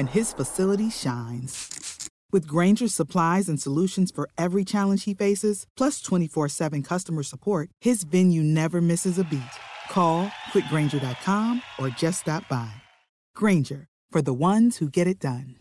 and his facility shines. With Granger's supplies and solutions for every challenge he faces, plus 24 7 customer support, his venue never misses a beat. Call quickgranger.com or just stop by. Granger, for the ones who get it done.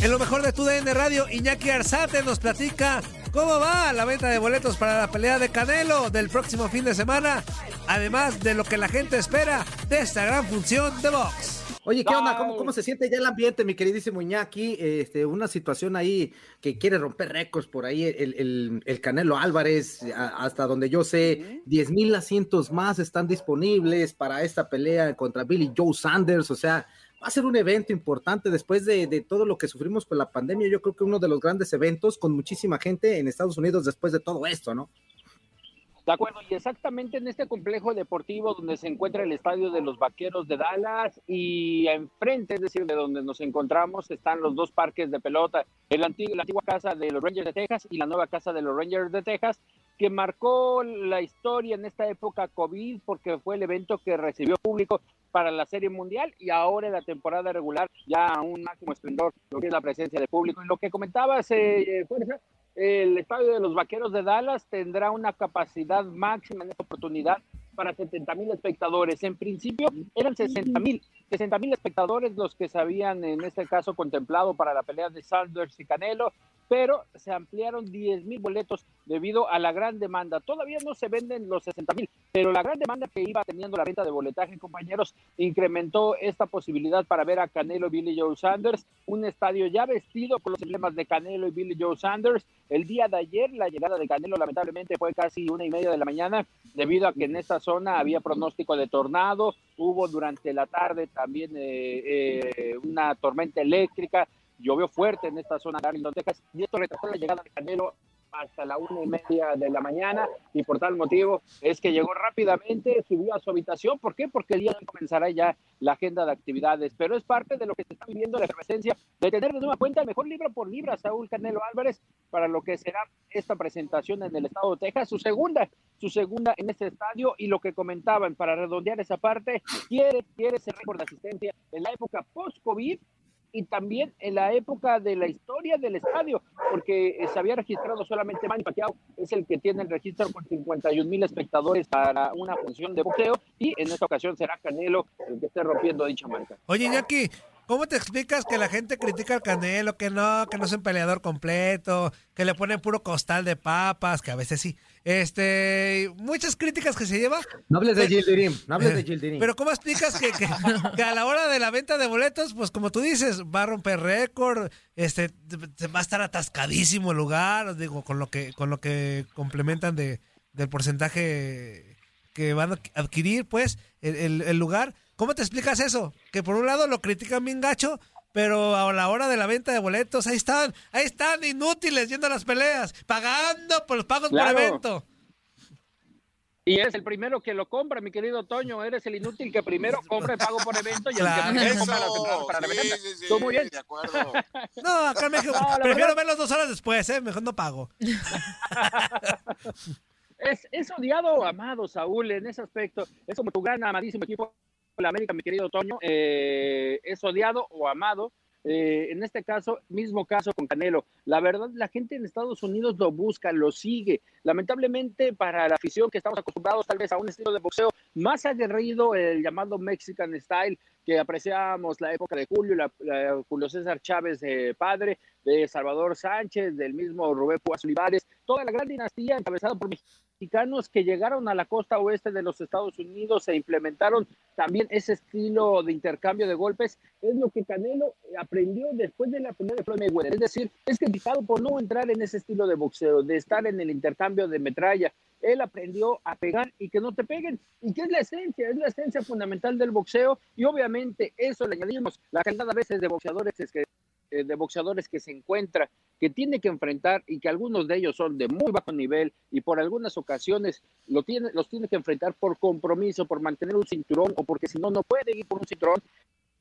En lo mejor de tu DN Radio, Iñaki Arzate nos platica cómo va la venta de boletos para la pelea de Canelo del próximo fin de semana, además de lo que la gente espera de esta gran función de box. Oye, ¿qué onda? ¿Cómo, ¿Cómo, se siente ya el ambiente, mi queridísimo Iñaki? Este, una situación ahí que quiere romper récords por ahí, el, el, el Canelo Álvarez, hasta donde yo sé, 10 mil asientos más están disponibles para esta pelea contra Billy Joe Sanders, o sea, va a ser un evento importante después de, todo lo que sufrimos con la pandemia. Yo creo que uno de los grandes eventos con muchísima gente en Estados Unidos después de todo esto, ¿no? De acuerdo, y exactamente en este complejo deportivo donde se encuentra el estadio de los Vaqueros de Dallas y enfrente, es decir, de donde nos encontramos, están los dos parques de pelota, el antiguo, la antigua casa de los Rangers de Texas y la nueva casa de los Rangers de Texas, que marcó la historia en esta época COVID porque fue el evento que recibió público para la Serie Mundial y ahora en la temporada regular ya a un máximo esplendor lo que es la presencia de público. Y lo que comentabas, eh, Fuerza, el estadio de los Vaqueros de Dallas tendrá una capacidad máxima en esta oportunidad para 70 mil espectadores. En principio eran 60 mil, 60 mil espectadores los que se habían en este caso contemplado para la pelea de Sanders y Canelo, pero se ampliaron 10 mil boletos debido a la gran demanda. Todavía no se venden los 60 mil, pero la gran demanda que iba teniendo la venta de boletaje, compañeros, incrementó esta posibilidad para ver a Canelo y Billy Joe Sanders, un estadio ya vestido con los emblemas de Canelo y Billy Joe Sanders. El día de ayer, la llegada de Canelo lamentablemente fue casi una y media de la mañana, debido a que en esta zona había pronóstico de tornado, hubo durante la tarde también eh, eh, una tormenta eléctrica, llovió fuerte en esta zona de Arlington, Texas, y esto retrasó la llegada de Canelo hasta la una y media de la mañana y por tal motivo es que llegó rápidamente, subió a su habitación. ¿Por qué? Porque el día de comenzará ya la agenda de actividades, pero es parte de lo que se está viviendo la efervescencia de tener de nueva cuenta el mejor libro por libra, Saúl Canelo Álvarez, para lo que será esta presentación en el estado de Texas, su segunda, su segunda en este estadio y lo que comentaban para redondear esa parte, quiere, quiere ser récord de asistencia en la época post-COVID y también en la época de la historia del estadio, porque se había registrado solamente Manny Pacquiao, es el que tiene el registro con 51 mil espectadores para una función de boxeo, y en esta ocasión será Canelo el que esté rompiendo dicha marca. Oye, Iñaki, ¿Cómo te explicas que la gente critica al Canelo, que no, que no es un peleador completo, que le ponen puro costal de papas, que a veces sí? Este, muchas críticas que se lleva. No hables de Gildirim, no hables de Gildirim. Pero ¿cómo explicas que, que, que, a la hora de la venta de boletos, pues como tú dices, va a romper récord, este, va a estar atascadísimo el lugar, digo, con lo que, con lo que complementan de, del porcentaje que van a adquirir, pues, el, el, el lugar. ¿Cómo te explicas eso? Que por un lado lo critican bien gacho, pero a la hora de la venta de boletos, ahí están, ahí están inútiles yendo a las peleas, pagando por los pagos claro. por evento. Y eres el primero que lo compra, mi querido Toño. Eres el inútil que primero compra el pago por evento y el que primero compra entradas para la venta. Tú muy bien. De acuerdo. No, acá en México No, la prefiero verdad- verlos dos horas después, ¿eh? Mejor no pago. Es, es odiado o amado, Saúl, en ese aspecto. Es como tu gran amadísimo equipo, la América, mi querido Toño. eh, es odiado o amado. Eh, en este caso, mismo caso con Canelo. La verdad, la gente en Estados Unidos lo busca, lo sigue. Lamentablemente, para la afición que estamos acostumbrados tal vez a un estilo de boxeo más aguerrido, el llamado Mexican Style, que apreciamos la época de Julio, la, Julio César Chávez de padre, de Salvador Sánchez, del mismo Rubén Púas Olivares, toda la gran dinastía encabezada por que llegaron a la costa oeste de los Estados Unidos e implementaron también ese estilo de intercambio de golpes, es lo que Canelo aprendió después de la primera de Floyd Mayweather. Es decir, es criticado por no entrar en ese estilo de boxeo, de estar en el intercambio de metralla. Él aprendió a pegar y que no te peguen, y que es la esencia, es la esencia fundamental del boxeo, y obviamente eso le añadimos la cantidad a veces de boxeadores es que eh, de boxeadores que se encuentra, que tiene que enfrentar y que algunos de ellos son de muy bajo nivel y por algunas ocasiones lo tiene, los tiene que enfrentar por compromiso, por mantener un cinturón o porque si no, no puede ir por un cinturón.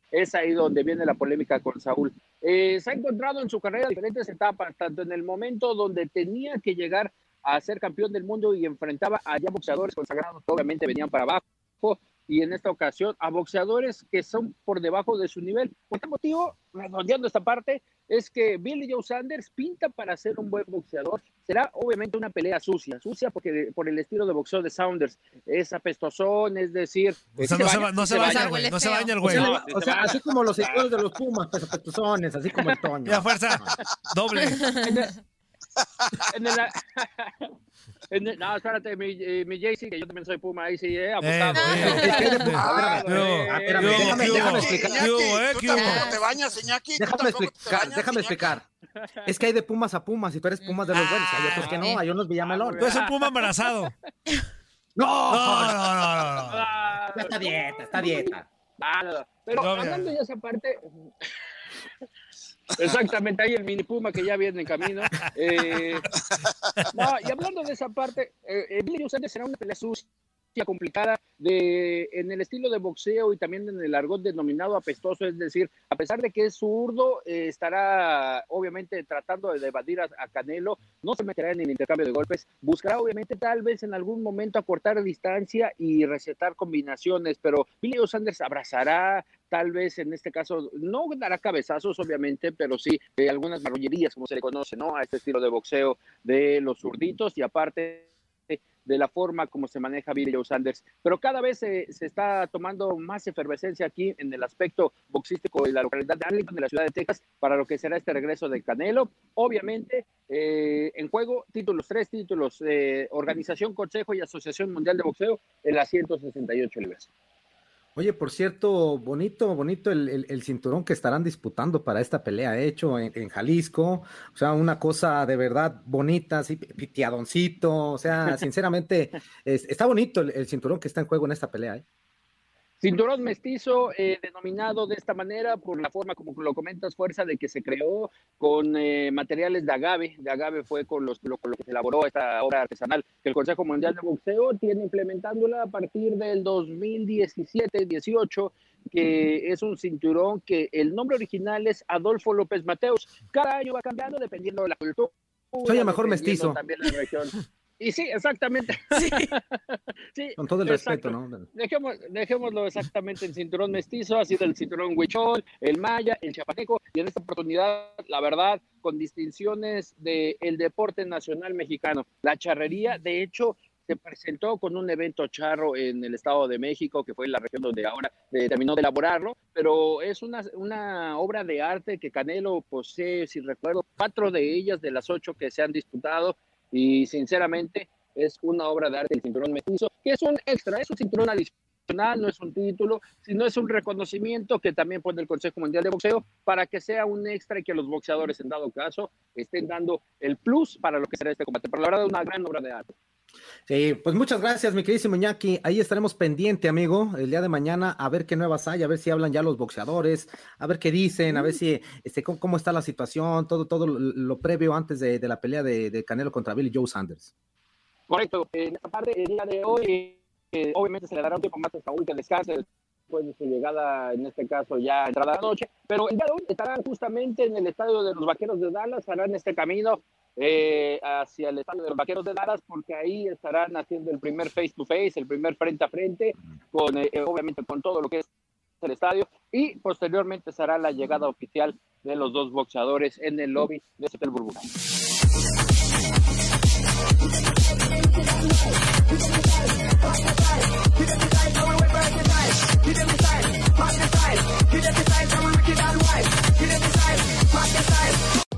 Es ahí donde viene la polémica con Saúl. Eh, se ha encontrado en su carrera diferentes etapas, tanto en el momento donde tenía que llegar a ser campeón del mundo y enfrentaba a ya boxeadores consagrados obviamente venían para abajo, y en esta ocasión a boxeadores que son por debajo de su nivel. Por tal motivo, redondeando esta parte, es que Billy Joe Sanders pinta para ser un buen boxeador. Será obviamente una pelea sucia, sucia porque por el estilo de boxeo de Sanders es apestosón, es decir, O sea, no se, ba- no se baña. baña, güey. No se baña el O güey. sea, No, o sea, se así como los seguidores de los Pumas, pues apestosones, así como el Toño. Y a fuerza, doble. En el- en el- no, espérate, mi, eh, mi JC, que yo también soy Puma, ahí sí, eh, apostado. Eh, de Ah, eh, déjame, explicar. ¿Qué hubo, eh? ¿Tú tampoco te bañas, Iñaki? ¿Tú Déjame explicar, déjame explicar. Es que hay de Pumas a Pumas, y tú eres Pumas de los buenos, hay otros que no, hay unos Villamelón. Tú eres un puma embarazado. ¡No! No, no, no, no. no. Ah, Ya está dieta, está dieta. Ah, pero hablando ya esa parte, exactamente, ahí el mini puma que ya viene en camino. Eh, no, y hablando de esa parte, eh, eh, Billy Joe Sanders será una pelea sucia, complicada, de, en el estilo de boxeo y también en el argot denominado apestoso, es decir, a pesar de que es zurdo, eh, estará obviamente tratando de evadir a, a Canelo, no se meterá en el intercambio de golpes, buscará obviamente tal vez en algún momento acortar distancia y recetar combinaciones, pero Billy Sanders abrazará, tal vez en este caso no dará cabezazos obviamente, pero sí eh, algunas marrullerías como se le conoce, ¿no? A este estilo de boxeo de los zurditos y aparte de la forma como se maneja Billy Joe Sanders. Pero cada vez se, se está tomando más efervescencia aquí en el aspecto boxístico de la localidad de Arlington, de la ciudad de Texas, para lo que será este regreso de Canelo. Obviamente, eh, en juego, títulos, tres títulos, eh, Organización, Consejo y Asociación Mundial de Boxeo en las 168 libras. Oye, por cierto, bonito, bonito el, el- el cinturón que estarán disputando para esta pelea hecho en, en Jalisco. O sea, una cosa de verdad bonita, así, pi- pitiadoncito. O sea, sinceramente, es- está bonito el, el cinturón que está en juego en esta pelea. ¿eh? Cinturón mestizo, eh, denominado de esta manera por la forma como lo comentas, fuerza de que se creó con eh, materiales de agave. De agave fue con, los, lo, con lo que se elaboró esta obra artesanal que el Consejo Mundial de Boxeo tiene implementándola a partir del 2017-18, que es un cinturón que el nombre original es Adolfo López Mateos. Cada año va cambiando dependiendo de la cultura. Soy el mejor mestizo. También la región. Y sí, exactamente. Sí, Con todo el exacto. respeto, ¿no? Dejemos, dejémoslo exactamente en cinturón mestizo, ha sido el cinturón huichol, el maya, el chapaneco, y en esta oportunidad, la verdad, con distinciones del deporte nacional mexicano. La charrería, de hecho, se presentó con un evento charro en el Estado de México, que fue la región donde ahora eh, terminó de elaborarlo, pero es una, una obra de arte que Canelo posee, si recuerdo, cuatro de ellas de las ocho que se han disputado, y sinceramente es una obra de arte el cinturón mestizo, que es un extra, es un cinturón adicional, no es un título, sino es un reconocimiento que también pone el Consejo Mundial de Boxeo para que sea un extra y que los boxeadores, en dado caso, estén dando el plus para lo que será este combate. Pero la verdad es una gran obra de arte. Sí, pues muchas gracias, mi queridísimo Iñaki. Ahí estaremos pendiente, amigo, el día de mañana, a ver qué nuevas hay, a ver si hablan ya los boxeadores, a ver qué dicen, a ver si, este, cómo, cómo está la situación, todo, todo lo, lo previo antes de, de la pelea de, de Canelo contra Billy Joe Sanders. Correcto. En esta parte, el día de hoy, eh, obviamente se le dará un tiempo más a Saúl que descanse después de su llegada, en este caso ya entrada la noche. Pero el día de hoy estarán justamente en el estadio de los Vaqueros de Dallas, harán este camino eh, hacia el estadio de los Vaqueros de Dallas, porque ahí estarán haciendo el primer face to face, el primer frente a frente, con eh, obviamente con todo lo que es el estadio y posteriormente será la llegada oficial de los dos boxeadores en el lobby de Hotel Burbuja.